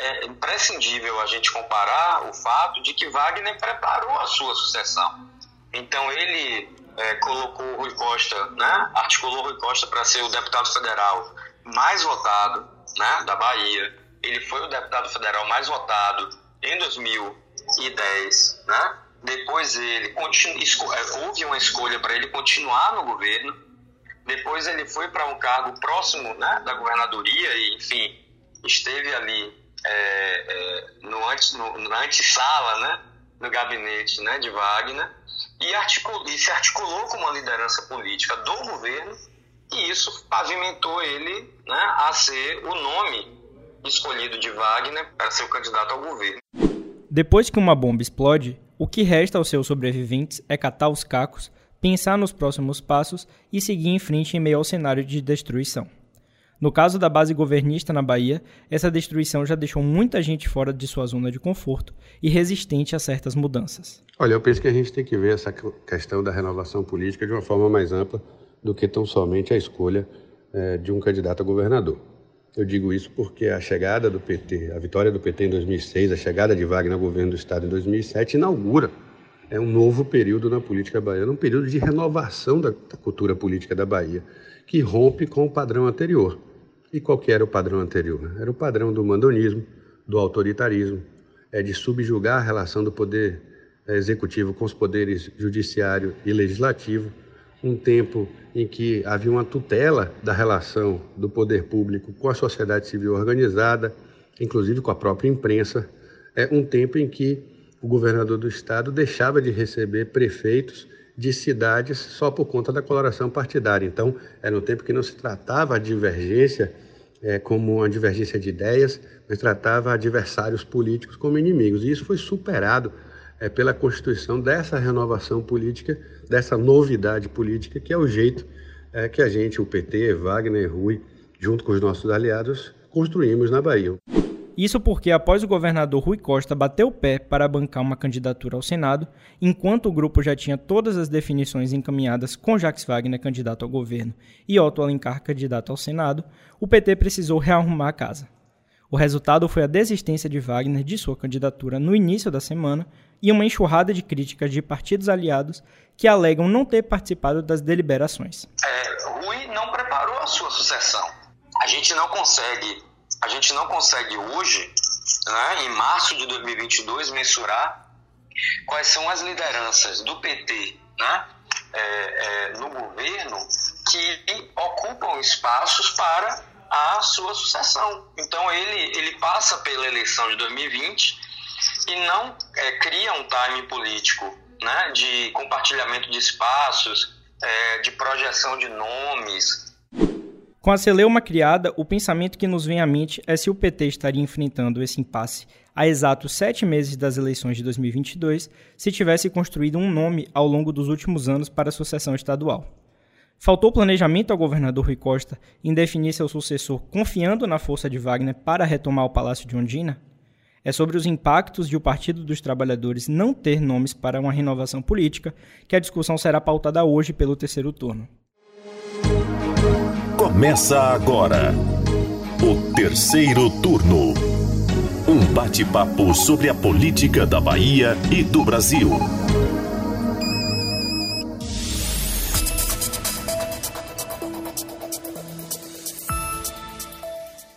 é imprescindível a gente comparar o fato de que Wagner preparou a sua sucessão. Então ele é, colocou Rui Costa, né, articulou Rui Costa para ser o deputado federal mais votado né, da Bahia. Ele foi o deputado federal mais votado em 2010. Né? Depois ele é, houve uma escolha para ele continuar no governo. Depois ele foi para um cargo próximo né, da governadoria e, enfim, esteve ali é, é, no antes, no, na antessala, né, no gabinete né, de Wagner e, articulou, e se articulou com uma liderança política do governo e isso pavimentou ele né, a ser o nome escolhido de Wagner para ser o candidato ao governo. Depois que uma bomba explode, o que resta aos seus sobreviventes é catar os cacos, pensar nos próximos passos e seguir em frente em meio ao cenário de destruição. No caso da base governista na Bahia, essa destruição já deixou muita gente fora de sua zona de conforto e resistente a certas mudanças. Olha, eu penso que a gente tem que ver essa questão da renovação política de uma forma mais ampla do que tão somente a escolha é, de um candidato a governador. Eu digo isso porque a chegada do PT, a vitória do PT em 2006, a chegada de Wagner ao governo do Estado em 2007 inaugura é um novo período na política baiana, um período de renovação da, da cultura política da Bahia, que rompe com o padrão anterior. E qual que era o padrão anterior? Era o padrão do mandonismo, do autoritarismo, é de subjugar a relação do poder é, executivo com os poderes judiciário e legislativo, um tempo em que havia uma tutela da relação do poder público com a sociedade civil organizada, inclusive com a própria imprensa, é um tempo em que o governador do estado deixava de receber prefeitos de cidades só por conta da coloração partidária. Então, era um tempo que não se tratava a divergência é, como uma divergência de ideias, mas tratava adversários políticos como inimigos. E isso foi superado é, pela constituição dessa renovação política, dessa novidade política, que é o jeito é, que a gente, o PT, Wagner, Rui, junto com os nossos aliados, construímos na Bahia. Isso porque, após o governador Rui Costa bater o pé para bancar uma candidatura ao Senado, enquanto o grupo já tinha todas as definições encaminhadas com Jacques Wagner candidato ao governo e Otto Alencar candidato ao Senado, o PT precisou rearrumar a casa. O resultado foi a desistência de Wagner de sua candidatura no início da semana e uma enxurrada de críticas de partidos aliados que alegam não ter participado das deliberações. É, Rui não preparou a sua sucessão. A gente não consegue a gente não consegue hoje, né, em março de 2022, mensurar quais são as lideranças do PT né, é, é, no governo que ocupam espaços para a sua sucessão. Então ele, ele passa pela eleição de 2020 e não é, cria um time político né, de compartilhamento de espaços, é, de projeção de nomes, com a celeuma criada, o pensamento que nos vem à mente é se o PT estaria enfrentando esse impasse há exatos sete meses das eleições de 2022 se tivesse construído um nome ao longo dos últimos anos para a sucessão estadual. Faltou planejamento ao governador Rui Costa em definir seu sucessor confiando na força de Wagner para retomar o Palácio de Ondina? É sobre os impactos de o Partido dos Trabalhadores não ter nomes para uma renovação política que a discussão será pautada hoje pelo terceiro turno. Começa agora o terceiro turno. Um bate-papo sobre a política da Bahia e do Brasil.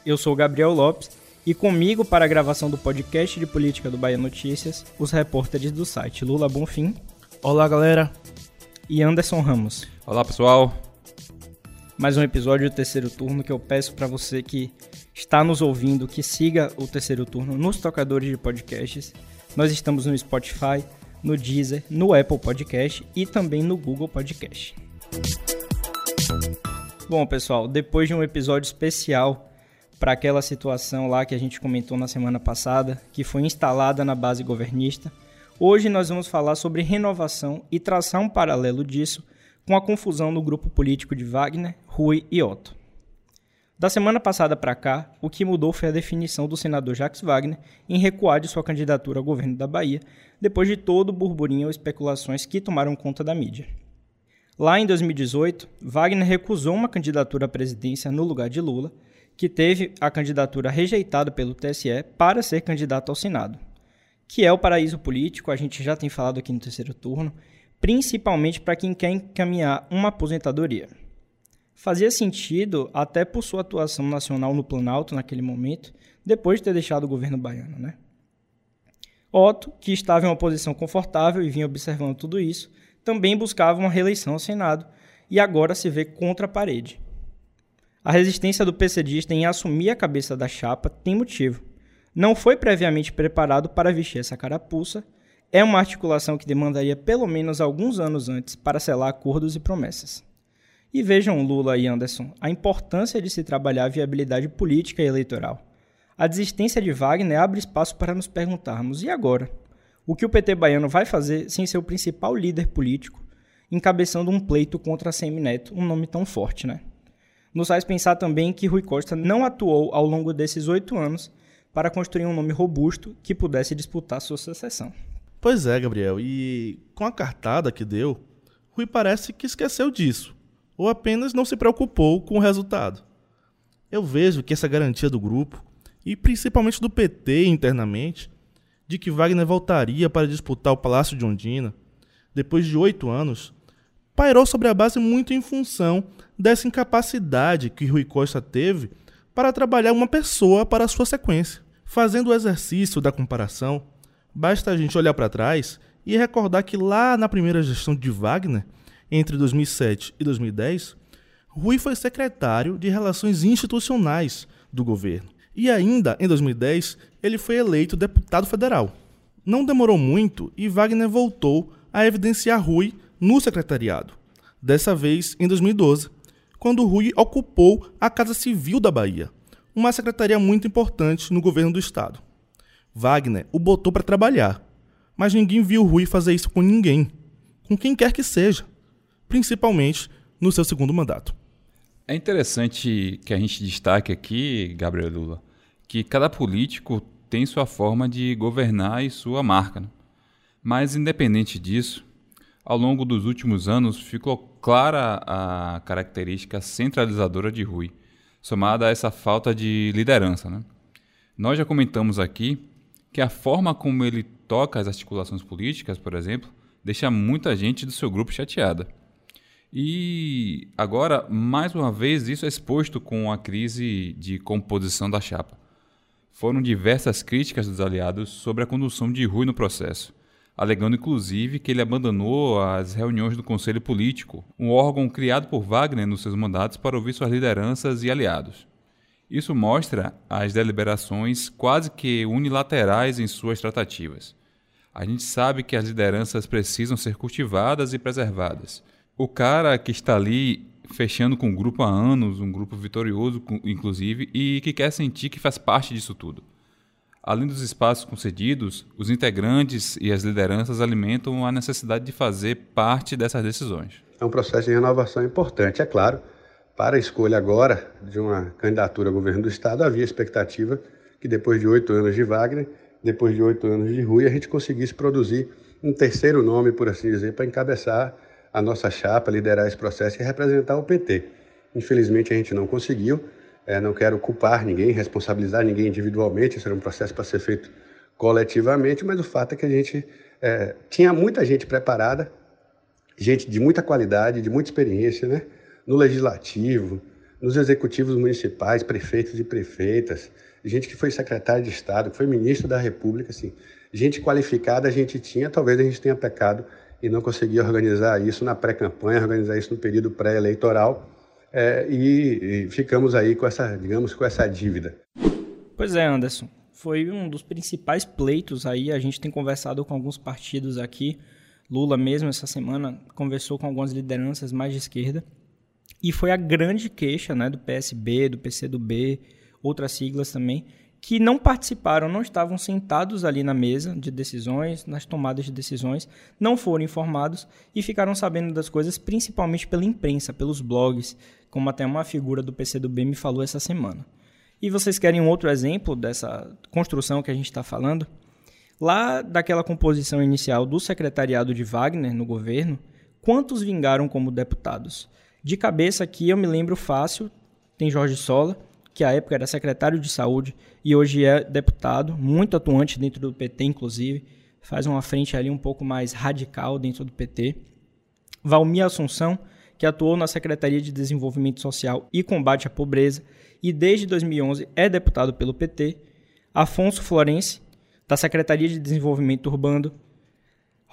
Eu sou Gabriel Lopes e comigo para a gravação do podcast de política do Bahia Notícias, os repórteres do site Lula Bonfim. Olá, galera. E Anderson Ramos. Olá, pessoal mais um episódio do terceiro turno que eu peço para você que está nos ouvindo que siga o terceiro turno nos tocadores de podcasts. Nós estamos no Spotify, no Deezer, no Apple Podcast e também no Google Podcast. Bom, pessoal, depois de um episódio especial para aquela situação lá que a gente comentou na semana passada, que foi instalada na base governista, hoje nós vamos falar sobre renovação e traçar um paralelo disso com a confusão no grupo político de Wagner, Rui e Otto. Da semana passada para cá, o que mudou foi a definição do senador Jacques Wagner em recuar de sua candidatura ao governo da Bahia, depois de todo o burburinho ou especulações que tomaram conta da mídia. Lá em 2018, Wagner recusou uma candidatura à presidência no lugar de Lula que teve a candidatura rejeitada pelo TSE para ser candidato ao Senado, que é o paraíso político, a gente já tem falado aqui no terceiro turno, principalmente para quem quer encaminhar uma aposentadoria. Fazia sentido até por sua atuação nacional no Planalto naquele momento, depois de ter deixado o governo baiano, né? Otto, que estava em uma posição confortável e vinha observando tudo isso, também buscava uma reeleição ao Senado e agora se vê contra a parede. A resistência do PCDista em assumir a cabeça da chapa tem motivo. Não foi previamente preparado para vestir essa carapuça, é uma articulação que demandaria pelo menos alguns anos antes para selar acordos e promessas. E vejam, Lula e Anderson, a importância de se trabalhar a viabilidade política e eleitoral. A desistência de Wagner abre espaço para nos perguntarmos: e agora? O que o PT baiano vai fazer sem ser o principal líder político, encabeçando um pleito contra Semineto, um nome tão forte, né? Nos faz pensar também que Rui Costa não atuou ao longo desses oito anos para construir um nome robusto que pudesse disputar sua sucessão. Pois é, Gabriel, e com a cartada que deu, Rui parece que esqueceu disso ou apenas não se preocupou com o resultado. Eu vejo que essa garantia do grupo, e principalmente do PT internamente, de que Wagner voltaria para disputar o Palácio de Ondina, depois de oito anos, pairou sobre a base muito em função dessa incapacidade que Rui Costa teve para trabalhar uma pessoa para a sua sequência. Fazendo o exercício da comparação, basta a gente olhar para trás e recordar que lá na primeira gestão de Wagner, entre 2007 e 2010, Rui foi secretário de Relações Institucionais do governo. E ainda em 2010, ele foi eleito deputado federal. Não demorou muito e Wagner voltou a evidenciar Rui no secretariado. Dessa vez em 2012, quando Rui ocupou a Casa Civil da Bahia, uma secretaria muito importante no governo do estado. Wagner o botou para trabalhar, mas ninguém viu Rui fazer isso com ninguém, com quem quer que seja principalmente no seu segundo mandato. É interessante que a gente destaque aqui, Gabriel Lula, que cada político tem sua forma de governar e sua marca. Né? Mas, independente disso, ao longo dos últimos anos ficou clara a característica centralizadora de Rui, somada a essa falta de liderança. Né? Nós já comentamos aqui que a forma como ele toca as articulações políticas, por exemplo, deixa muita gente do seu grupo chateada. E agora, mais uma vez, isso é exposto com a crise de composição da chapa. Foram diversas críticas dos aliados sobre a condução de Rui no processo, alegando inclusive que ele abandonou as reuniões do Conselho Político, um órgão criado por Wagner nos seus mandatos para ouvir suas lideranças e aliados. Isso mostra as deliberações quase que unilaterais em suas tratativas. A gente sabe que as lideranças precisam ser cultivadas e preservadas o cara que está ali fechando com um grupo há anos, um grupo vitorioso, inclusive, e que quer sentir que faz parte disso tudo. Além dos espaços concedidos, os integrantes e as lideranças alimentam a necessidade de fazer parte dessas decisões. É um processo de renovação importante, é claro. Para a escolha agora de uma candidatura ao governo do Estado, havia expectativa que depois de oito anos de Wagner, depois de oito anos de Rui, a gente conseguisse produzir um terceiro nome, por assim dizer, para encabeçar a nossa chapa, liderar esse processo e representar o PT. Infelizmente a gente não conseguiu, é, não quero culpar ninguém, responsabilizar ninguém individualmente, isso era um processo para ser feito coletivamente, mas o fato é que a gente é, tinha muita gente preparada, gente de muita qualidade, de muita experiência, né? No legislativo, nos executivos municipais, prefeitos e prefeitas, gente que foi secretário de Estado, que foi ministro da República, assim, gente qualificada a gente tinha, talvez a gente tenha pecado e não conseguia organizar isso na pré-campanha, organizar isso no período pré-eleitoral, é, e, e, ficamos aí com essa, digamos, com essa dívida. Pois é, Anderson. Foi um dos principais pleitos aí. A gente tem conversado com alguns partidos aqui. Lula mesmo essa semana conversou com algumas lideranças mais de esquerda. E foi a grande queixa né, do PSB, do PCdoB, outras siglas também, que não participaram, não estavam sentados ali na mesa de decisões, nas tomadas de decisões, não foram informados e ficaram sabendo das coisas principalmente pela imprensa, pelos blogs, como até uma figura do PCdoB me falou essa semana. E vocês querem um outro exemplo dessa construção que a gente está falando? Lá daquela composição inicial do secretariado de Wagner no governo, quantos vingaram como deputados? De cabeça aqui eu me lembro fácil, tem Jorge Sola, que à época era secretário de saúde e hoje é deputado, muito atuante dentro do PT, inclusive, faz uma frente ali um pouco mais radical dentro do PT. Valmir Assunção, que atuou na Secretaria de Desenvolvimento Social e Combate à Pobreza e desde 2011 é deputado pelo PT. Afonso Florense, da Secretaria de Desenvolvimento Urbano.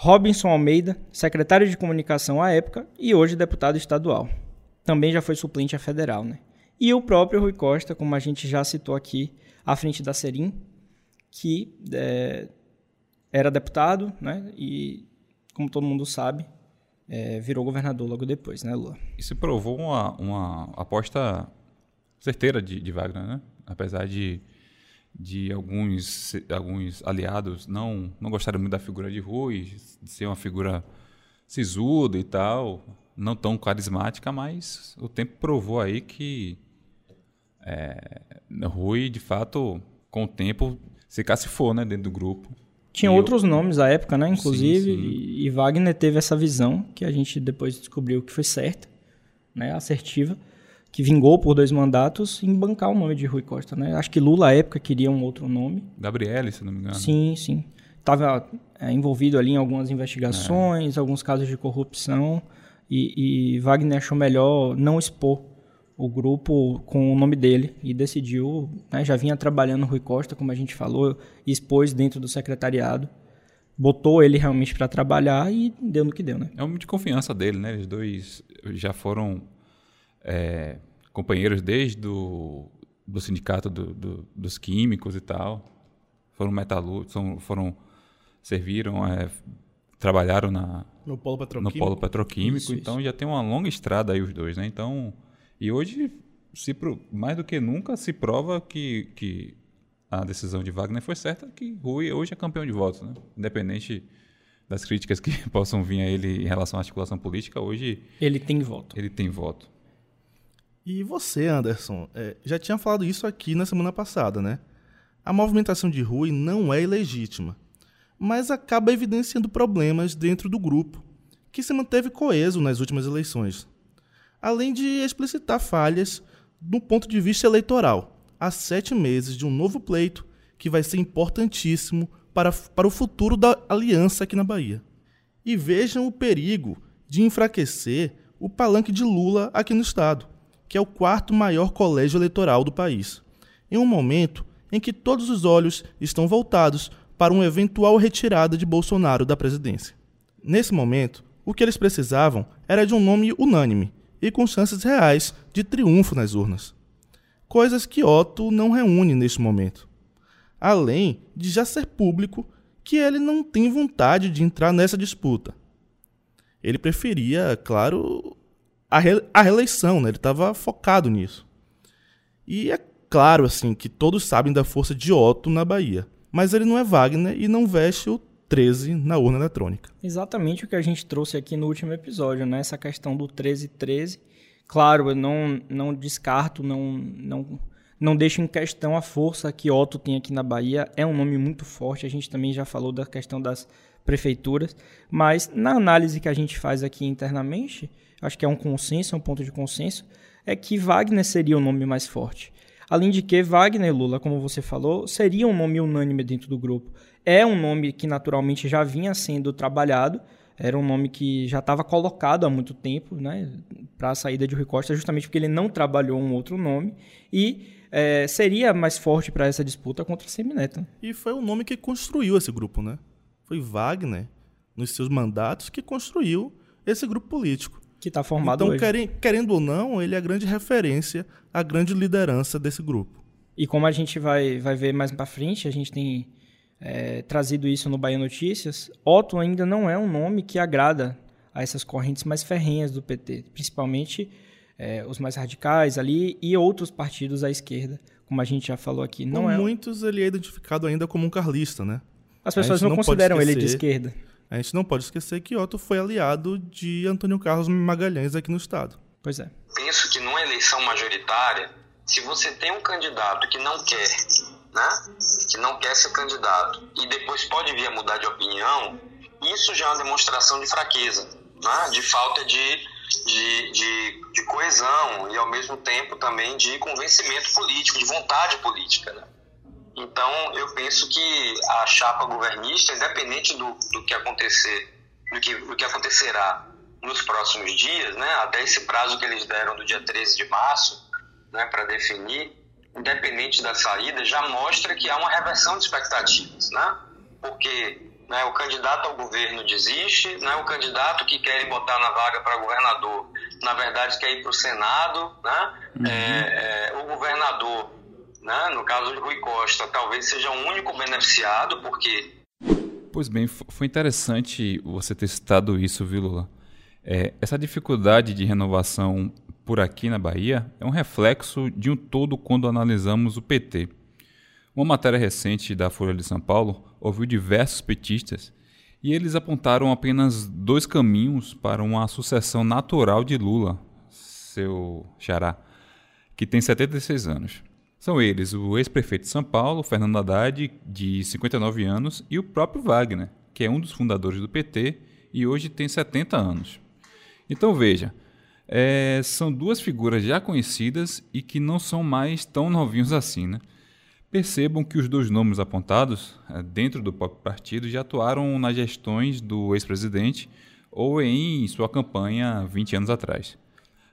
Robinson Almeida, secretário de Comunicação à época e hoje deputado estadual. Também já foi suplente a federal, né? E o próprio Rui Costa, como a gente já citou aqui, à frente da Serim, que é, era deputado, né? E, como todo mundo sabe, é, virou governador logo depois, né, Lula? Isso provou uma, uma aposta certeira de, de Wagner, né? Apesar de, de alguns, alguns aliados não, não gostarem muito da figura de Rui, de ser uma figura sisuda e tal, não tão carismática, mas o tempo provou aí que é, Rui, de fato, com o tempo, se cacifou né, dentro do grupo. Tinha e outros eu... nomes à época, né? Inclusive, sim, sim. E, e, Wagner teve essa visão que a gente depois descobriu que foi certa, né? Assertiva, que vingou por dois mandatos em bancar o nome de Rui Costa, né? Acho que Lula à época queria um outro nome. Gabriele, se não me engano. Sim, sim. Estava é, envolvido ali em algumas investigações, é. alguns casos de corrupção, e, e Wagner achou melhor não expor o grupo com o nome dele e decidiu, né, já vinha trabalhando Rui Costa, como a gente falou, expôs dentro do secretariado, botou ele realmente para trabalhar e deu no que deu, né? É um de confiança dele, né? Os dois já foram é, companheiros desde do, do sindicato do, do, dos químicos e tal, foram metalúrgicos, foram serviram, é, trabalharam na no polo petroquímico, no polo petroquímico isso, então isso. já tem uma longa estrada aí os dois, né? Então e hoje, se, mais do que nunca, se prova que, que a decisão de Wagner foi certa, que Rui hoje é campeão de votos. Né? Independente das críticas que possam vir a ele em relação à articulação política, hoje... Ele tem voto. Ele tem voto. E você, Anderson, é, já tinha falado isso aqui na semana passada, né? A movimentação de Rui não é ilegítima, mas acaba evidenciando problemas dentro do grupo, que se manteve coeso nas últimas eleições além de explicitar falhas do ponto de vista eleitoral, há sete meses de um novo pleito que vai ser importantíssimo para, para o futuro da aliança aqui na Bahia. E vejam o perigo de enfraquecer o palanque de Lula aqui no Estado, que é o quarto maior colégio eleitoral do país, em um momento em que todos os olhos estão voltados para uma eventual retirada de Bolsonaro da presidência. Nesse momento, o que eles precisavam era de um nome unânime e com chances reais de triunfo nas urnas. Coisas que Otto não reúne neste momento. Além de já ser público que ele não tem vontade de entrar nessa disputa. Ele preferia, claro, a, re a reeleição, né? ele estava focado nisso. E é claro assim que todos sabem da força de Otto na Bahia, mas ele não é Wagner e não veste o 13 na urna eletrônica. Exatamente o que a gente trouxe aqui no último episódio, né? Essa questão do 1313. Claro, eu não, não descarto, não, não, não deixo em questão a força que Otto tem aqui na Bahia. É um nome muito forte. A gente também já falou da questão das prefeituras. Mas na análise que a gente faz aqui internamente, acho que é um consenso, é um ponto de consenso, é que Wagner seria o nome mais forte. Além de que Wagner Lula, como você falou, seria um nome unânime dentro do grupo. É um nome que naturalmente já vinha sendo trabalhado, era um nome que já estava colocado há muito tempo né, para a saída de Rui Costa, justamente porque ele não trabalhou um outro nome e é, seria mais forte para essa disputa contra o Semineto. E foi o nome que construiu esse grupo, né? Foi Wagner, nos seus mandatos, que construiu esse grupo político. Que está formado então, hoje. Querendo, querendo ou não, ele é a grande referência, a grande liderança desse grupo. E como a gente vai, vai ver mais para frente, a gente tem é, trazido isso no Bahia Notícias, Otto ainda não é um nome que agrada a essas correntes mais ferrenhas do PT, principalmente é, os mais radicais ali e outros partidos à esquerda, como a gente já falou aqui. Não Com é... muitos ele é identificado ainda como um carlista, né? As pessoas não, não consideram esquecer, ele de esquerda. A gente não pode esquecer que Otto foi aliado de Antônio Carlos Magalhães aqui no estado. Pois é. Penso que numa eleição majoritária, se você tem um candidato que não quer né, que não quer ser candidato e depois pode vir a mudar de opinião, isso já é uma demonstração de fraqueza, né, de falta de de, de, de coesão e, ao mesmo tempo, também de convencimento político, de vontade política. Né? Então, eu penso que a chapa governista, independente do, do que acontecer, do que, do que acontecerá nos próximos dias, né, até esse prazo que eles deram do dia 13 de março, né, para definir, independente da saída, já mostra que há uma reversão de expectativas, né? Porque né, o candidato ao governo desiste, né, o candidato que quer botar na vaga para governador, na verdade quer ir para o Senado, né? Uhum. É, é, o governador, né, no caso de Rui Costa, talvez seja o único beneficiado, porque... Pois bem, foi interessante você ter citado isso, viu, Lula? É, essa dificuldade de renovação por aqui na Bahia é um reflexo de um todo quando analisamos o PT. Uma matéria recente da Folha de São Paulo ouviu diversos petistas e eles apontaram apenas dois caminhos para uma sucessão natural de Lula, seu xará, que tem 76 anos. São eles o ex-prefeito de São Paulo, Fernando Haddad, de 59 anos, e o próprio Wagner, que é um dos fundadores do PT e hoje tem 70 anos. Então veja, é, são duas figuras já conhecidas e que não são mais tão novinhos assim. Né? Percebam que os dois nomes apontados é, dentro do próprio partido já atuaram nas gestões do ex-presidente ou em sua campanha 20 anos atrás.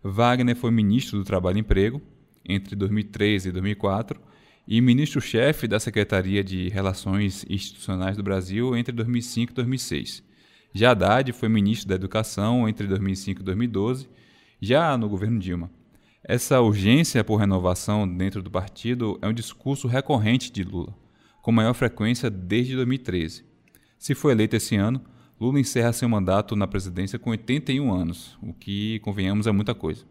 Wagner foi ministro do Trabalho e Emprego entre 2013 e 2004 e ministro-chefe da Secretaria de Relações Institucionais do Brasil entre 2005 e 2006. Já Haddad foi ministro da Educação entre 2005 e 2012 já no governo Dilma, essa urgência por renovação dentro do partido é um discurso recorrente de Lula, com maior frequência desde 2013. Se for eleito esse ano, Lula encerra seu mandato na presidência com 81 anos, o que, convenhamos, é muita coisa.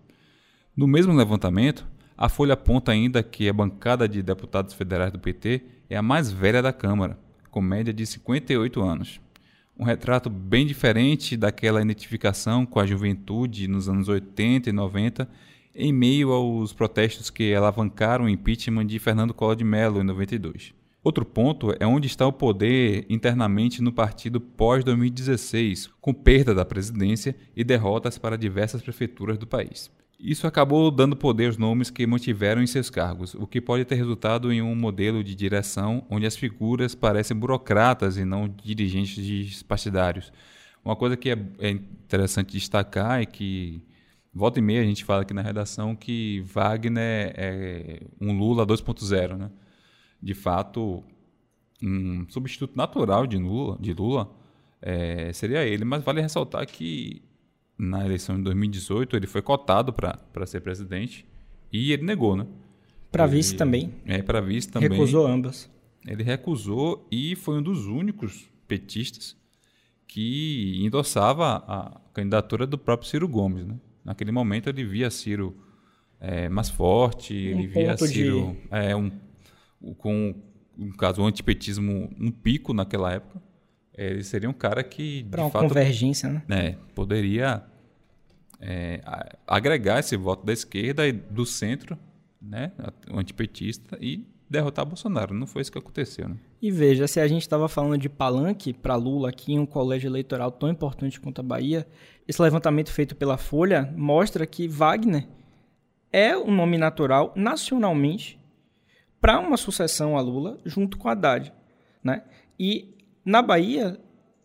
No mesmo levantamento, a Folha aponta ainda que a bancada de deputados federais do PT é a mais velha da Câmara, com média de 58 anos um retrato bem diferente daquela identificação com a juventude nos anos 80 e 90, em meio aos protestos que alavancaram o impeachment de Fernando Collor de Mello em 92. Outro ponto é onde está o poder internamente no partido pós-2016, com perda da presidência e derrotas para diversas prefeituras do país. Isso acabou dando poder aos nomes que mantiveram em seus cargos, o que pode ter resultado em um modelo de direção onde as figuras parecem burocratas e não dirigentes partidários. Uma coisa que é, é interessante destacar é que, volta e meia, a gente fala aqui na redação que Wagner é um Lula 2.0. Né? De fato, um substituto natural de Lula, de Lula é, seria ele, mas vale ressaltar que na eleição de 2018, ele foi cotado para ser presidente e ele negou, né? Para vice também. É, para vice também. Recusou ambas. Ele recusou e foi um dos únicos petistas que endossava a candidatura do próprio Ciro Gomes, né? Naquele momento ele via Ciro é, mais forte, um ele via Ciro de... é, um, com, no caso, o antipetismo um pico naquela época ele seria um cara que. Para uma fato, convergência, né? É, poderia é, agregar esse voto da esquerda e do centro, né? O antipetista, e derrotar Bolsonaro. Não foi isso que aconteceu, né? E veja, se a gente estava falando de palanque para Lula aqui em um colégio eleitoral tão importante quanto a Bahia, esse levantamento feito pela Folha mostra que Wagner é um nome natural nacionalmente para uma sucessão a Lula junto com Haddad, né? E na Bahia,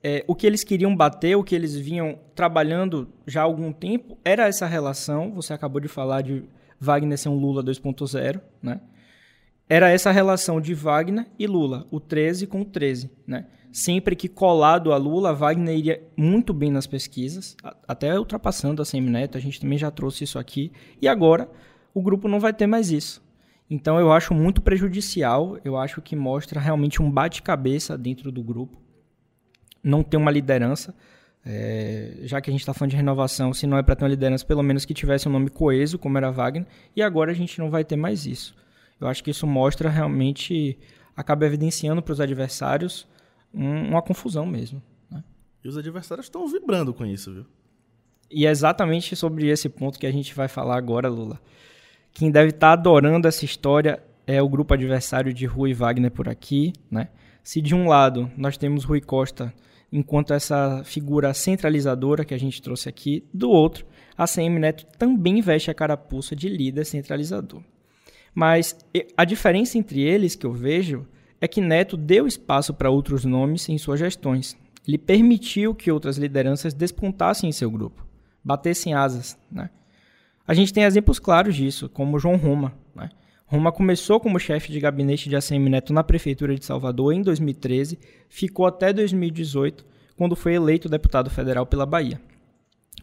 é, o que eles queriam bater, o que eles vinham trabalhando já há algum tempo, era essa relação. Você acabou de falar de Wagner ser um Lula 2.0, né? Era essa relação de Wagner e Lula, o 13 com o 13, né? Sempre que colado a Lula, Wagner iria muito bem nas pesquisas, até ultrapassando a Semineto, a gente também já trouxe isso aqui. E agora, o grupo não vai ter mais isso. Então eu acho muito prejudicial, eu acho que mostra realmente um bate-cabeça dentro do grupo. Não tem uma liderança, é, já que a gente está falando de renovação, se não é para ter uma liderança, pelo menos que tivesse um nome coeso, como era Wagner, e agora a gente não vai ter mais isso. Eu acho que isso mostra realmente, acaba evidenciando para os adversários um, uma confusão mesmo. Né? E os adversários estão vibrando com isso, viu? E é exatamente sobre esse ponto que a gente vai falar agora, Lula. Quem deve estar tá adorando essa história é o grupo adversário de Rui Wagner por aqui, né? Se de um lado nós temos Rui Costa enquanto essa figura centralizadora que a gente trouxe aqui, do outro, a CM Neto também veste a carapuça de líder centralizador. Mas a diferença entre eles que eu vejo é que Neto deu espaço para outros nomes em suas gestões. Ele permitiu que outras lideranças despontassem em seu grupo, batessem asas. Né? A gente tem exemplos claros disso, como João Roma. Né? Roma começou como chefe de gabinete de ACM Neto na Prefeitura de Salvador em 2013, ficou até 2018, quando foi eleito deputado federal pela Bahia.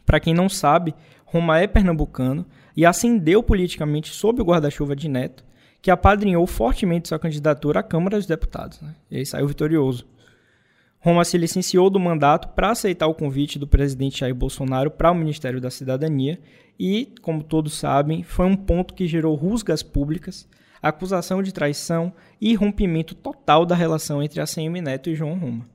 Para quem não sabe, Roma é pernambucano e ascendeu politicamente sob o guarda-chuva de Neto, que apadrinhou fortemente sua candidatura à Câmara dos Deputados. Né? Ele saiu vitorioso. Roma se licenciou do mandato para aceitar o convite do presidente Jair Bolsonaro para o Ministério da Cidadania e, como todos sabem, foi um ponto que gerou rusgas públicas, acusação de traição e rompimento total da relação entre a CM Neto e João Roma.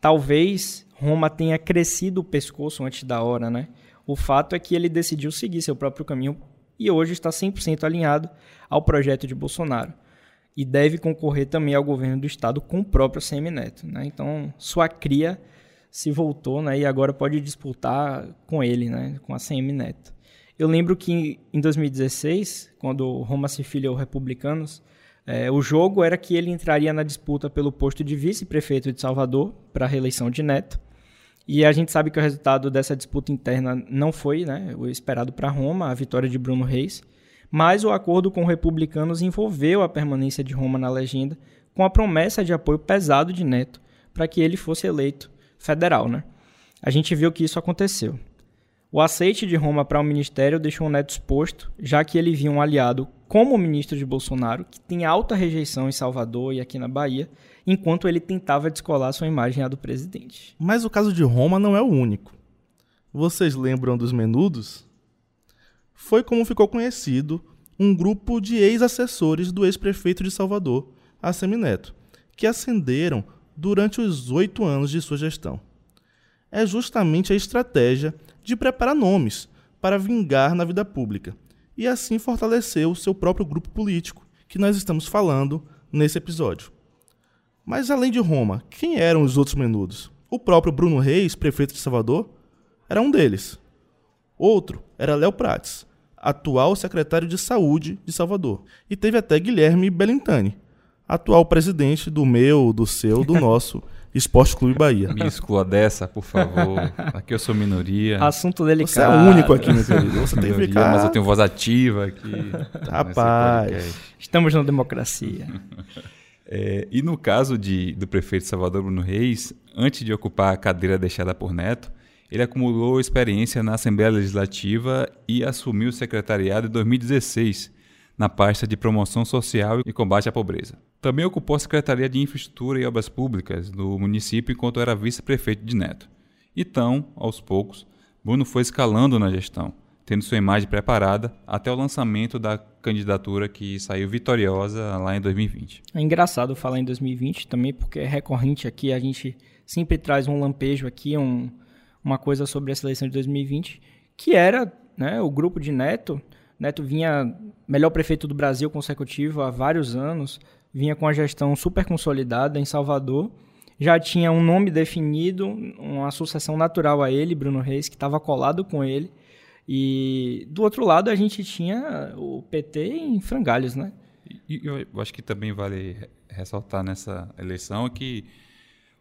Talvez Roma tenha crescido o pescoço antes da hora, né? O fato é que ele decidiu seguir seu próprio caminho e hoje está 100% alinhado ao projeto de Bolsonaro. E deve concorrer também ao governo do estado com o próprio Semineto. Né? Então, sua cria se voltou né, e agora pode disputar com ele, né, com a Semineto. Eu lembro que em 2016, quando Roma se filiou republicanos, é, o jogo era que ele entraria na disputa pelo posto de vice-prefeito de Salvador para a reeleição de Neto e a gente sabe que o resultado dessa disputa interna não foi né, o esperado para Roma, a vitória de Bruno Reis, mas o acordo com republicanos envolveu a permanência de Roma na legenda, com a promessa de apoio pesado de Neto para que ele fosse eleito federal. Né? A gente viu que isso aconteceu. O aceite de Roma para o ministério deixou o Neto exposto, já que ele via um aliado como o ministro de Bolsonaro, que tem alta rejeição em Salvador e aqui na Bahia, enquanto ele tentava descolar sua imagem à do presidente. Mas o caso de Roma não é o único. Vocês lembram dos Menudos? Foi como ficou conhecido um grupo de ex-assessores do ex-prefeito de Salvador, Assemineto, que ascenderam durante os oito anos de sua gestão. É justamente a estratégia de preparar nomes para vingar na vida pública e assim fortalecer o seu próprio grupo político, que nós estamos falando nesse episódio. Mas além de Roma, quem eram os outros menudos? O próprio Bruno Reis, prefeito de Salvador, era um deles. Outro era Léo Prates, atual secretário de Saúde de Salvador. E teve até Guilherme Belintani, atual presidente do meu, do seu, do nosso Esporte Clube Bahia. Me exclua dessa, por favor. Aqui eu sou minoria. Assunto delicado. Você é o único aqui, meu querido. Você tem que ficar... Mas eu tenho voz ativa aqui. Rapaz. Estamos na democracia. É, e no caso de, do prefeito Salvador Bruno Reis, antes de ocupar a cadeira deixada por Neto, ele acumulou experiência na Assembleia Legislativa e assumiu o secretariado em 2016, na pasta de promoção social e combate à pobreza. Também ocupou a Secretaria de Infraestrutura e Obras Públicas do município enquanto era vice-prefeito de Neto. Então, aos poucos, Bruno foi escalando na gestão, tendo sua imagem preparada até o lançamento da candidatura que saiu vitoriosa lá em 2020. É engraçado falar em 2020 também, porque é recorrente aqui, a gente sempre traz um lampejo aqui, um, uma coisa sobre essa eleição de 2020, que era né, o grupo de Neto. Neto vinha melhor prefeito do Brasil consecutivo há vários anos, vinha com a gestão super consolidada em Salvador, já tinha um nome definido, uma sucessão natural a ele, Bruno Reis, que estava colado com ele, e do outro lado a gente tinha o PT em frangalhos, né? E eu acho que também vale ressaltar nessa eleição que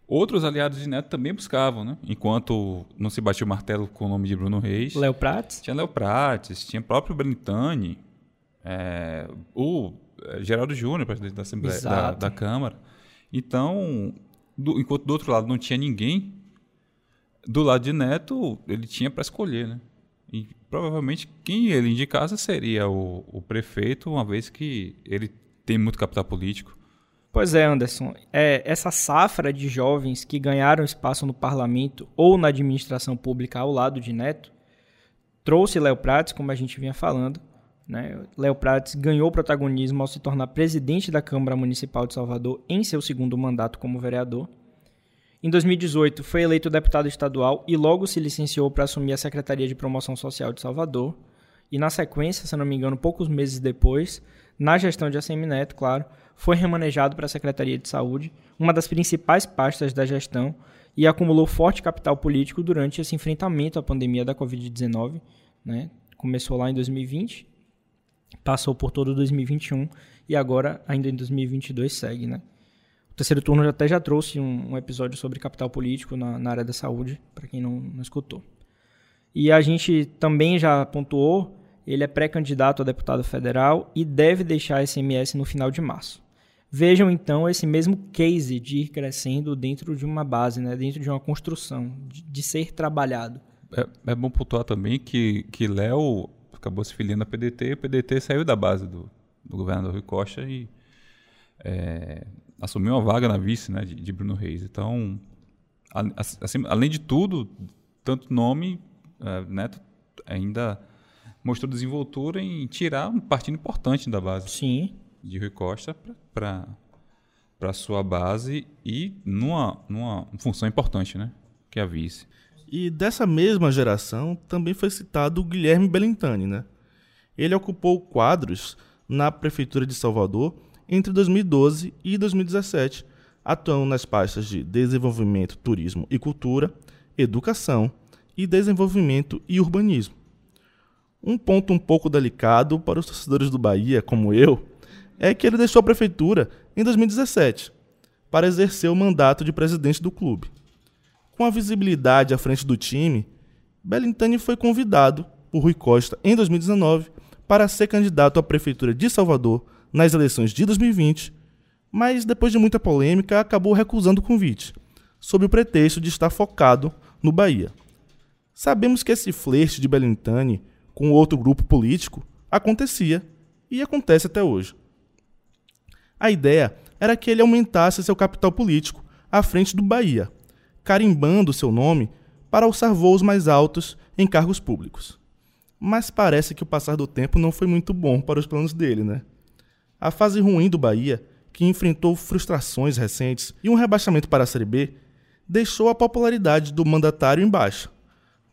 outros aliados de Neto também buscavam, né? Enquanto não se batia o martelo com o nome de Bruno Reis. Léo Prates? Tinha Léo Prates, tinha próprio Brentani, é, o é, Geraldo Júnior, presidente da Assembleia da, da, Câmara. Então, do, enquanto do outro lado não tinha ninguém, do lado de Neto ele tinha para escolher, né? E provavelmente quem ele indicasse seria o, o prefeito, uma vez que ele tem muito capital político. Pois é, Anderson. É, essa safra de jovens que ganharam espaço no parlamento ou na administração pública ao lado de Neto trouxe Léo Prates, como a gente vinha falando. Né? Léo Prates ganhou protagonismo ao se tornar presidente da Câmara Municipal de Salvador em seu segundo mandato como vereador. Em 2018, foi eleito deputado estadual e logo se licenciou para assumir a Secretaria de Promoção Social de Salvador. E na sequência, se não me engano, poucos meses depois, na gestão de ACM Neto, claro, foi remanejado para a Secretaria de Saúde, uma das principais pastas da gestão, e acumulou forte capital político durante esse enfrentamento à pandemia da Covid-19. Né? Começou lá em 2020, passou por todo 2021 e agora, ainda em 2022, segue. Né? O terceiro turno até já trouxe um, um episódio sobre capital político na, na área da saúde, para quem não, não escutou. E a gente também já pontuou, ele é pré-candidato a deputado federal e deve deixar a SMS no final de março. Vejam então esse mesmo case de ir crescendo dentro de uma base, né? dentro de uma construção, de, de ser trabalhado. É, é, bom pontuar também que, que Léo acabou se filiando à PDT e o PDT saiu da base do, do governador Rui Costa e é, assumiu uma vaga na vice né, de, de Bruno Reis. Então, assim, além de tudo, tanto nome, é, Neto ainda mostrou desenvoltura em tirar um partido importante da base. Sim de Rui Costa para para sua base e numa, numa função importante, né? Que é a vice. E dessa mesma geração também foi citado o Guilherme Belintani, né? Ele ocupou quadros na prefeitura de Salvador entre 2012 e 2017, atuando nas pastas de desenvolvimento, turismo e cultura, educação e desenvolvimento e urbanismo. Um ponto um pouco delicado para os torcedores do Bahia, como eu, é que ele deixou a prefeitura em 2017 para exercer o mandato de presidente do clube. Com a visibilidade à frente do time, Belintani foi convidado por Rui Costa em 2019 para ser candidato à prefeitura de Salvador nas eleições de 2020, mas depois de muita polêmica acabou recusando o convite, sob o pretexto de estar focado no Bahia. Sabemos que esse flerte de Belintani com outro grupo político acontecia e acontece até hoje. A ideia era que ele aumentasse seu capital político à frente do Bahia, carimbando seu nome para alçar voos mais altos em cargos públicos. Mas parece que o passar do tempo não foi muito bom para os planos dele, né? A fase ruim do Bahia, que enfrentou frustrações recentes e um rebaixamento para a Série B, deixou a popularidade do mandatário em baixa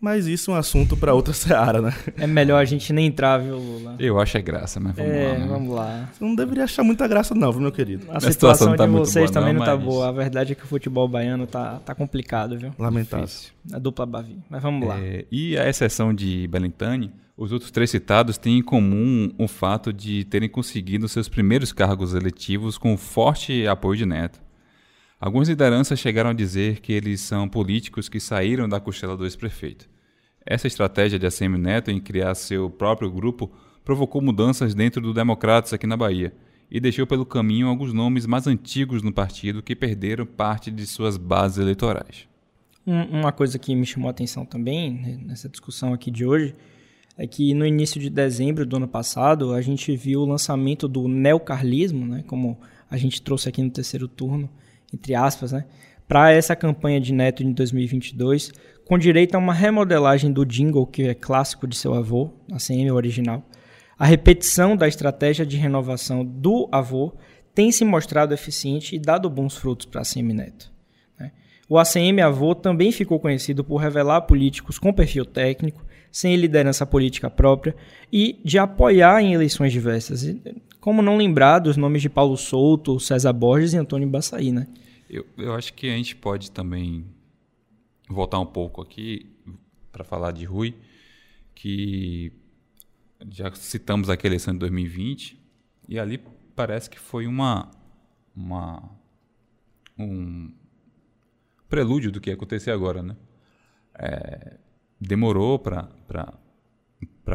mas isso é um assunto para outra seara, né? É melhor a gente nem entrar, viu, Lula? Eu acho é graça, mas vamos é, lá. Né? vamos lá. Você não deveria achar muita graça, não, viu, meu querido? A, a situação, situação tá de vocês boa, também não, não tá boa. A verdade é que o futebol baiano tá, tá complicado, viu? Lamentável. A dupla Bavi. Mas vamos lá. É, e a exceção de Belintani, os outros três citados têm em comum o fato de terem conseguido seus primeiros cargos eletivos com forte apoio de Neto. Algumas lideranças chegaram a dizer que eles são políticos que saíram da costela do ex-prefeito. Essa estratégia de ACM Neto em criar seu próprio grupo provocou mudanças dentro do Democratas aqui na Bahia e deixou pelo caminho alguns nomes mais antigos no partido que perderam parte de suas bases eleitorais. Uma coisa que me chamou a atenção também nessa discussão aqui de hoje é que no início de dezembro do ano passado a gente viu o lançamento do neocarlismo, né, como a gente trouxe aqui no terceiro turno, entre aspas, né, para essa campanha de Neto em 2022, com direito a uma remodelagem do jingle que é clássico de seu avô, a CM original. A repetição da estratégia de renovação do avô tem se mostrado eficiente e dado bons frutos para a ACM Neto. Né? O ACM Avô também ficou conhecido por revelar políticos com perfil técnico, sem liderança política própria e de apoiar em eleições diversas. Como não lembrar dos nomes de Paulo Souto, César Borges e Antônio Baçaí, né? Eu, eu acho que a gente pode também voltar um pouco aqui para falar de Rui, que já citamos aquela eleição de 2020 e ali parece que foi uma, uma um prelúdio do que ia acontecer agora, né? É, demorou para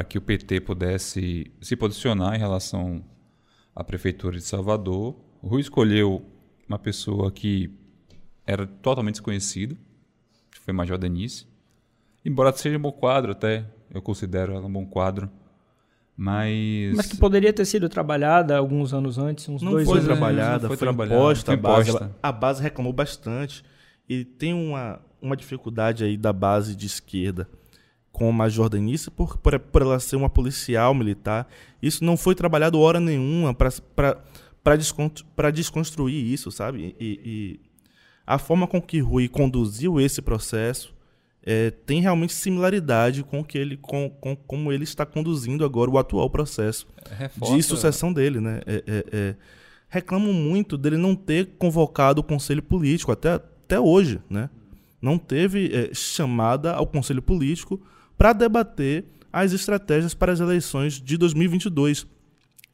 que o PT pudesse se posicionar em relação à prefeitura de Salvador. O Rui escolheu uma pessoa que era totalmente desconhecida, que foi Major Denise. Embora seja um bom quadro até, eu considero ela um bom quadro. Mas... Mas que poderia ter sido trabalhada alguns anos antes, uns não dois foi anos. Trabalhada, não foi, foi trabalhada, imposta, foi imposta. A base, a base reclamou bastante. E tem uma, uma dificuldade aí da base de esquerda com a Major Denise por, por, por ela ser uma policial militar. Isso não foi trabalhado hora nenhuma para para desconstruir isso, sabe? E, e, a forma com que Rui conduziu esse processo é, tem realmente similaridade com que ele com, com como ele está conduzindo agora o atual processo Reforça. de sucessão dele, né? É, é, é, reclamam muito dele não ter convocado o conselho político até, até hoje, né? não teve é, chamada ao Conselho Político para debater as estratégias para as eleições de 2022.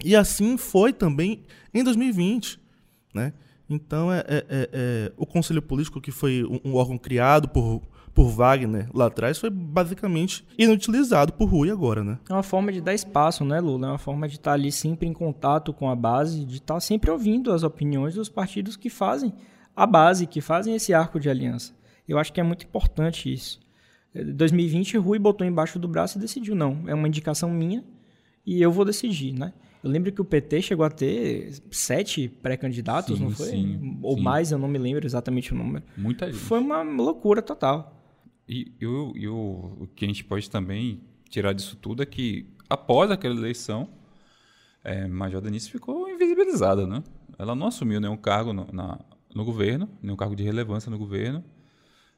E assim foi também em 2020. Né? Então, é, é, é, é, o Conselho Político, que foi um, um, órgão criado por, por Wagner lá atrás, foi basicamente inutilizado por Rui agora. Né? É uma forma de dar espaço, né, Lula? É uma forma de estar ali sempre em contato com a base, de estar sempre ouvindo as opiniões dos partidos que fazem a base, que fazem esse arco de aliança. Eu acho que é muito importante isso. Em 2020, Rui botou embaixo do braço e decidiu, não, é uma indicação minha e eu vou decidir, né? Eu lembro que o PT chegou a ter sete pré-candidatos, não foi? Sim, Ou sim. mais, eu não me lembro exatamente o número. Muita gente. Foi uma loucura total. E, e, o, e o, o que a gente pode também tirar disso tudo é que, após aquela eleição, é, Major Denise ficou invisibilizada, né? Ela não assumiu nenhum cargo no, na, no governo, nenhum cargo de relevância no governo.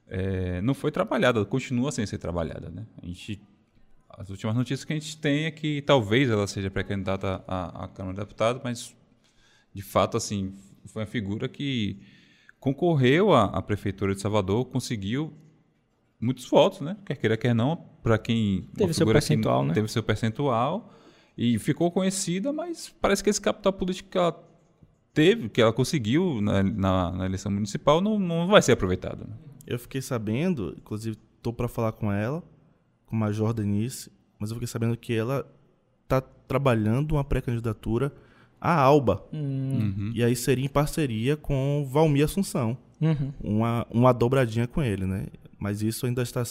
É, não foi trabalhada, continua sem ser trabalhada, né? A gente, as últimas notícias que a gente tem é que talvez ela seja pré-candidata à, à Câmara de Deputados, mas de fato, assim, foi uma figura que concorreu à, à prefeitura de Salvador, conseguiu muitos votos, né? Quer queira, quer não, para quem teve seu percentual, né? Teve seu percentual e ficou conhecida, mas parece que esse capital político que ela teve, que ela conseguiu na, na, na eleição municipal, não, não vai ser aproveitado. Né? Eu fiquei sabendo, inclusive estou para falar com ela, com a Major Denise, mas eu fiquei sabendo que ela está trabalhando uma pré-candidatura à Alba. Uhum. E aí seria em parceria com Valmir Assunção. Uhum. Uma, uma dobradinha com ele, né? Mas isso ainda está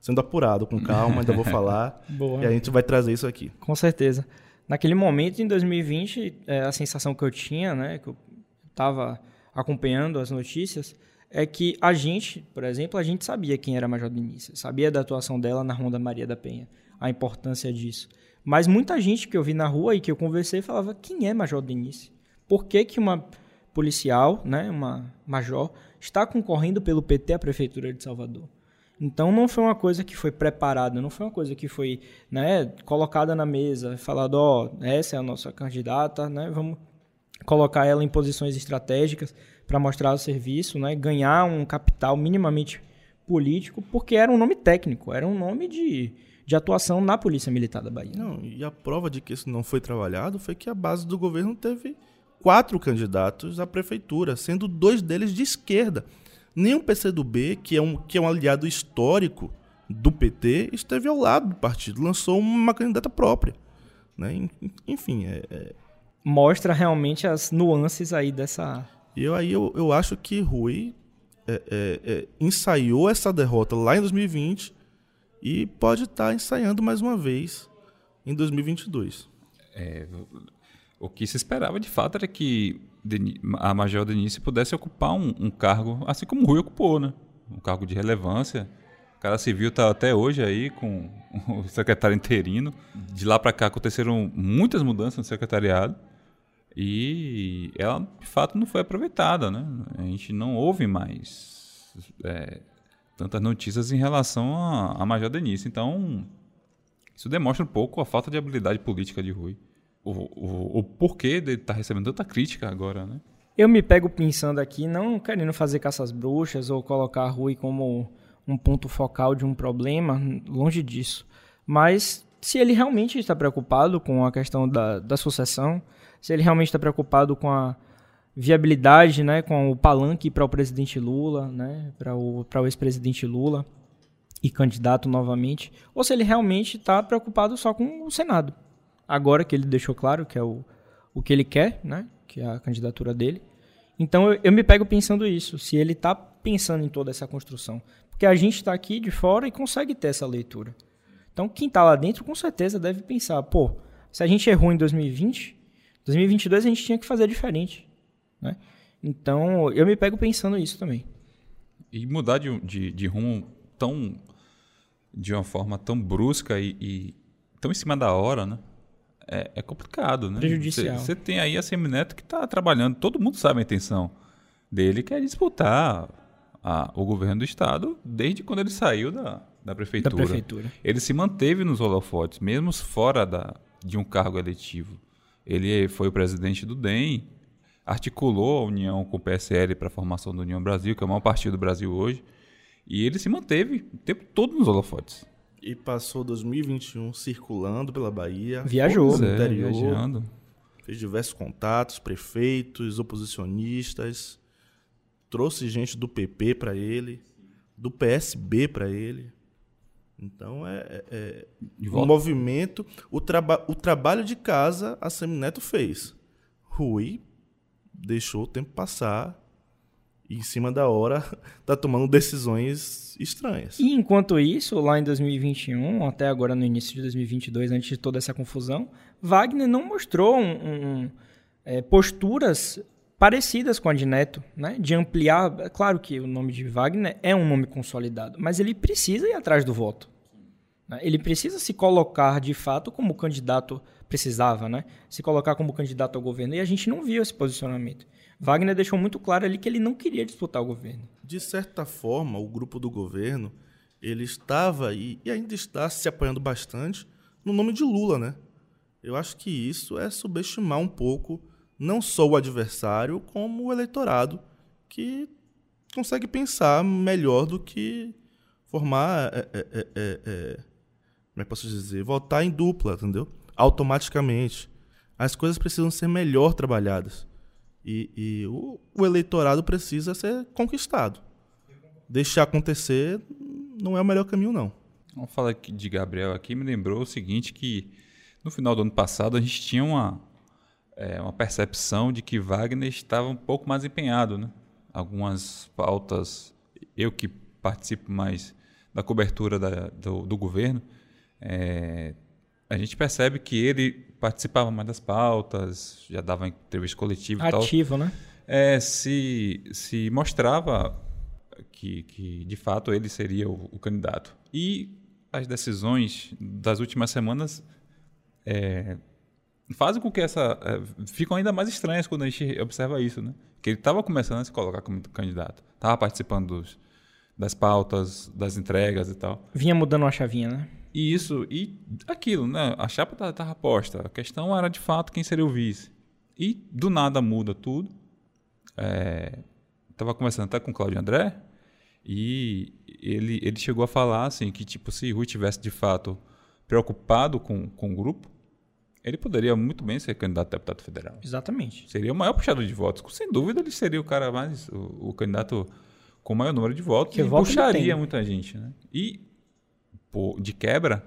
sendo apurado, com calma, ainda vou falar. Boa. E a gente vai trazer isso aqui. Com certeza. Naquele momento, em 2020, é, a sensação que eu tinha, né, que eu estava acompanhando as notícias, é que a gente, por exemplo, a gente sabia quem era a Major Denise, sabia da atuação dela na Ronda Maria da Penha, a importância disso. Mas muita gente que eu vi na rua e que eu conversei falava, quem é Major Denise? Por que, que uma policial, né, uma major, está concorrendo pelo PT à Prefeitura de Salvador? Então não foi uma coisa que foi preparada, não foi uma coisa que foi né, colocada na mesa, falado, ó, oh, essa é a nossa candidata, né, vamos colocar ela em posições estratégicas para mostrar o serviço, né, ganhar um capital minimamente político, porque era um nome técnico, era um nome de, de atuação na Polícia Militar da Bahia. Não, e a prova de que isso não foi trabalhado foi que a base do governo teve quatro candidatos à prefeitura, sendo dois deles de esquerda. Nem o PCdoB, que é um, que é um aliado histórico do PT, esteve ao lado do partido, lançou uma candidata própria. Né? Enfim, é, é... mostra realmente as nuances aí dessa. E eu, aí eu, eu acho que Rui é, ensaiou essa derrota lá em 2020 e pode estar tá ensaiando mais uma vez em 2022. É, o que se esperava de fato era que a Major Denise pudesse ocupar um, um, cargo, assim como o Rui ocupou, né? Um cargo de relevância. O cara civil está até hoje aí com o secretário interino. De lá para cá aconteceram muitas mudanças no secretariado e ela, de fato, não foi aproveitada, né? A gente não ouve mais é, tantas notícias em relação a, a Major Denise. Então, isso demonstra um pouco a falta de habilidade política de Rui o, o, o porquê dele estar tá recebendo tanta crítica agora, né? Eu me pego pensando aqui, não querendo fazer caças bruxas ou colocar Rui como um ponto focal de um problema, longe disso. Mas se ele realmente está preocupado com a questão da, da sucessão, se ele realmente está preocupado com a viabilidade, né, com o palanque para o presidente Lula, né, para o, o ex-presidente Lula e candidato novamente, ou se ele realmente está preocupado só com o Senado agora que ele deixou claro que é o, o que ele quer, né? Que é a candidatura dele. Então eu, eu me pego pensando isso, se ele está pensando em toda essa construção. Porque a gente está aqui de fora e consegue ter essa leitura. Então quem está lá dentro com certeza deve pensar, pô, se a gente errou em 2020, 2022 a gente tinha que fazer diferente, né? Então eu me pego pensando isso também. E mudar de, de, de rumo tão de uma forma tão brusca e, e tão em cima da hora, né? é, é complicado, né? Prejudicial. Você tem aí a Semineto que está trabalhando, todo mundo sabe a intenção dele, que é disputar a, o governo do Estado desde quando ele saiu da, da, prefeitura. da prefeitura. Ele se manteve nos holofotes, mesmo fora da, de um cargo eletivo. Ele foi o presidente do DEM, articulou a união com o PSL para a formação da União Brasil, que é o maior partido do Brasil hoje. E ele se manteve o tempo todo nos holofotes. E passou 2021 circulando pela Bahia. Viajou. no É, interior, viajando. Fez diversos contatos, prefeitos, oposicionistas. Trouxe gente do PP para ele, do PSB para ele. Então é, é- é um movimento. O, traba o trabalho de casa a Semineto fez. Rui deixou o tempo passar e em cima da hora tá tomando decisões estranhas. E enquanto isso, lá em 2021, até agora no início de 2022, antes de toda essa confusão, Wagner não mostrou um- um, é, posturas parecidas com a de Neto, né? De ampliar. é Claro que o nome de Wagner é um nome consolidado, mas ele precisa ir atrás do voto. né? Ele precisa se colocar de fato como candidato precisava, né? Se colocar como candidato ao governo. E a gente não viu esse posicionamento. Wagner deixou muito claro ali que ele não queria disputar o governo. De certa forma, o grupo do governo ele estava e, e ainda está se apoiando bastante no nome de Lula, né? Eu acho que isso é subestimar um pouco não só o adversário, como o eleitorado, que consegue pensar melhor do que formar. é, é, é, é, é, como é que posso dizer? Votar em dupla, entendeu? Automaticamente. As coisas precisam ser melhor trabalhadas. E, e o, o eleitorado precisa ser conquistado. Deixar acontecer não é o melhor caminho, não. Vamos falar de Gabriel aqui, me lembrou o seguinte, que no final do ano passado a gente tinha uma, é, uma percepção de que Wagner estava um pouco mais empenhado, né? Algumas pautas, eu que participo mais da cobertura da- do, do governo, é, a gente percebe que ele participava mais das pautas, já dava entrevista coletiva e tal Ativo, né? é, se, se mostrava que, que, de fato, ele seria o, o candidato. E as decisões das últimas semanas é, fazem com que essa. É, ficam ainda mais estranhas quando a gente observa isso, né? Que ele estava começando a se colocar como candidato, estava participando dos, das pautas, das entregas e tal. Vinha mudando uma chavinha, né? E isso, e aquilo, né? A chapa estava posta. A questão era de fato quem seria o vice. E do nada muda tudo. Estava conversando até com o Cláudio André. E ele, ele chegou a falar assim que tipo se Rui tivesse de fato preocupado com, com o grupo, ele poderia muito bem ser candidato a deputado federal. Exatamente. Seria o maior puxador de votos. Sem dúvida, ele seria o cara mais. o, o candidato com o maior número de votos Que voto puxaria muita gente. Né? E, pô, de quebra,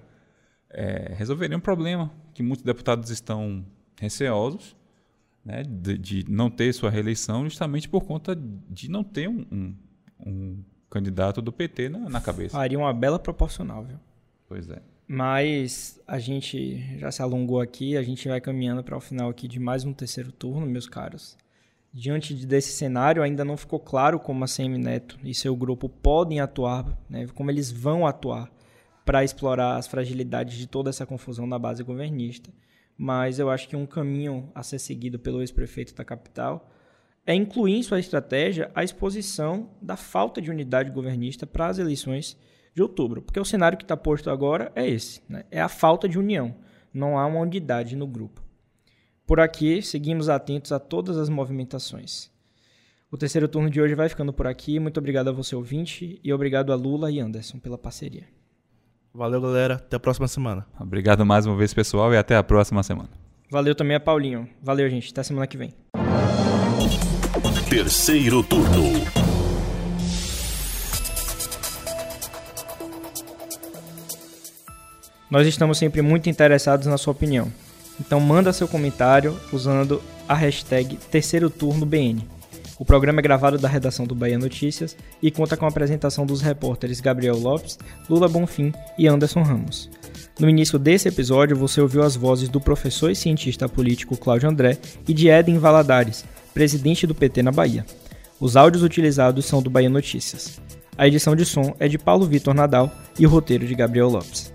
é, resolveria um problema que muitos deputados estão receosos né, de, de não ter sua reeleição justamente por conta de não ter um, um- um candidato do PT na, na cabeça. Faria uma bela proporcional, viu? Pois é. Mas a gente já se alongou aqui, a gente vai caminhando para o final aqui de mais um terceiro turno, meus caros. Diante de- desse cenário, ainda não ficou claro como a CM Neto e seu grupo podem atuar, né, como eles vão atuar para explorar as fragilidades de toda essa confusão na base governista. Mas eu acho que um caminho a ser seguido pelo ex-prefeito da capital é incluir em sua estratégia a exposição da falta de unidade governista para as eleições de outubro. Porque o cenário que está posto agora é esse: né? é a falta de união. Não há uma unidade no grupo. Por aqui, seguimos atentos a todas as movimentações. O terceiro turno de hoje vai ficando por aqui. Muito obrigado a você, ouvinte, e obrigado a Lula e Anderson pela parceria. Valeu, galera. Até a próxima semana. Obrigado mais uma vez, pessoal, e até a próxima semana. Valeu também a Paulinho. Valeu, gente. Até semana que vem. Terceiro turno. Nós estamos sempre muito interessados na sua opinião. Então manda seu comentário usando a hashtag Terceiro Turno BN. O programa é gravado da redação do Bahia Notícias e conta com a apresentação dos repórteres Gabriel Lopes, Lula Bonfim e Anderson Ramos. No início desse episódio, você ouviu as vozes do professor e cientista político Cláudio André e de Eden Valadares, presidente do PT na Bahia. Os áudios utilizados são do Bahia Notícias. A edição de som é de Paulo Vitor Nadal e o roteiro de Gabriel Lopes.